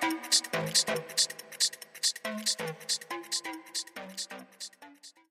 next, next, next, next, next.